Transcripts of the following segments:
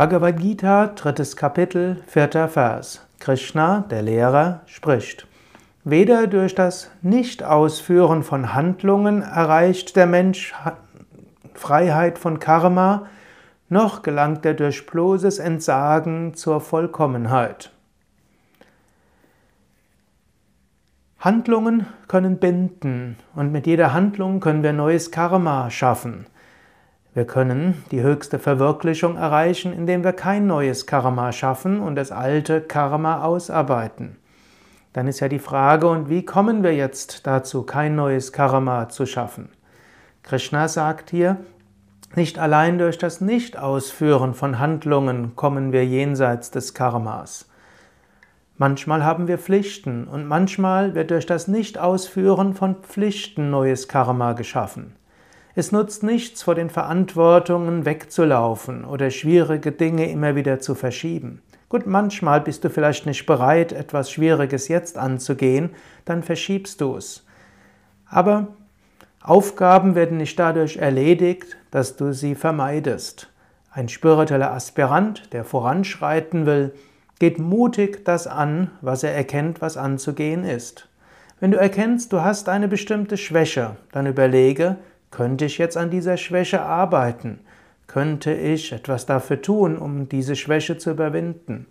Bhagavad Gita, drittes Kapitel, vierter Vers. Krishna, der Lehrer, spricht. Weder durch das Nicht-Ausführen von Handlungen erreicht der Mensch Freiheit von Karma, noch gelangt er durch bloßes Entsagen zur Vollkommenheit. Handlungen können binden und mit jeder Handlung können wir neues Karma schaffen. Wir können die höchste Verwirklichung erreichen, indem wir kein neues Karma schaffen und das alte Karma ausarbeiten. Dann ist ja die Frage, und wie kommen wir jetzt dazu, kein neues Karma zu schaffen? Krishna sagt hier, nicht allein durch das Nicht-Ausführen von Handlungen kommen wir jenseits des Karmas. Manchmal haben wir Pflichten und manchmal wird durch das Nicht-Ausführen von Pflichten neues Karma geschaffen. Es nutzt nichts, vor den Verantwortungen wegzulaufen oder schwierige Dinge immer wieder zu verschieben. Gut, manchmal bist du vielleicht nicht bereit, etwas Schwieriges jetzt anzugehen, dann verschiebst du es. Aber Aufgaben werden nicht dadurch erledigt, dass du sie vermeidest. Ein spiritueller Aspirant, der voranschreiten will, geht mutig das an, was er erkennt, was anzugehen ist. Wenn du erkennst, du hast eine bestimmte Schwäche, dann überlege, könnte ich jetzt an dieser Schwäche arbeiten? Könnte ich etwas dafür tun, um diese Schwäche zu überwinden?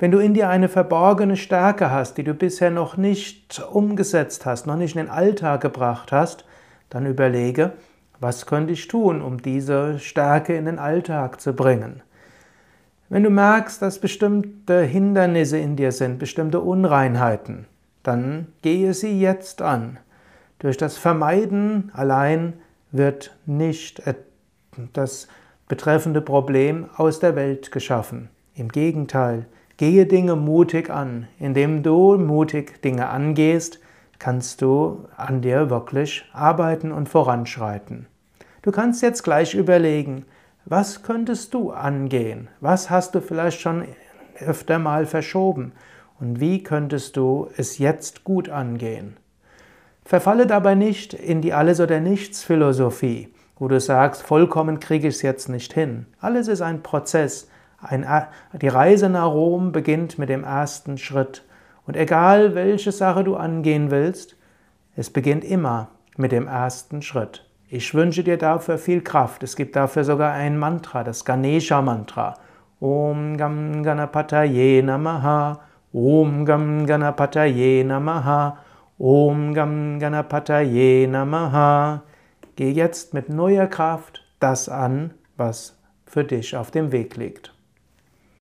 Wenn du in dir eine verborgene Stärke hast, die du bisher noch nicht umgesetzt hast, noch nicht in den Alltag gebracht hast, dann überlege, was könnte ich tun, um diese Stärke in den Alltag zu bringen? Wenn du merkst, dass bestimmte Hindernisse in dir sind, bestimmte Unreinheiten, dann gehe sie jetzt an. Durch das Vermeiden allein wird nicht das betreffende Problem aus der Welt geschaffen. Im Gegenteil, gehe Dinge mutig an. Indem du mutig Dinge angehst, kannst du an dir wirklich arbeiten und voranschreiten. Du kannst jetzt gleich überlegen, was könntest du angehen? Was hast du vielleicht schon öfter mal verschoben? Und wie könntest du es jetzt gut angehen? Verfalle dabei nicht in die Alles- oder Nichts-Philosophie, wo du sagst, vollkommen kriege ich es jetzt nicht hin. Alles ist ein Prozess. Ein, die Reise nach Rom beginnt mit dem ersten Schritt. Und egal welche Sache du angehen willst, es beginnt immer mit dem ersten Schritt. Ich wünsche dir dafür viel Kraft. Es gibt dafür sogar ein Mantra, das Ganesha-Mantra. Om Gam Ganapataye Namaha. Om Gam Ganapataye Namaha. Om Gam Ganapataye Namaha. Geh jetzt mit neuer Kraft das an, was für dich auf dem Weg liegt.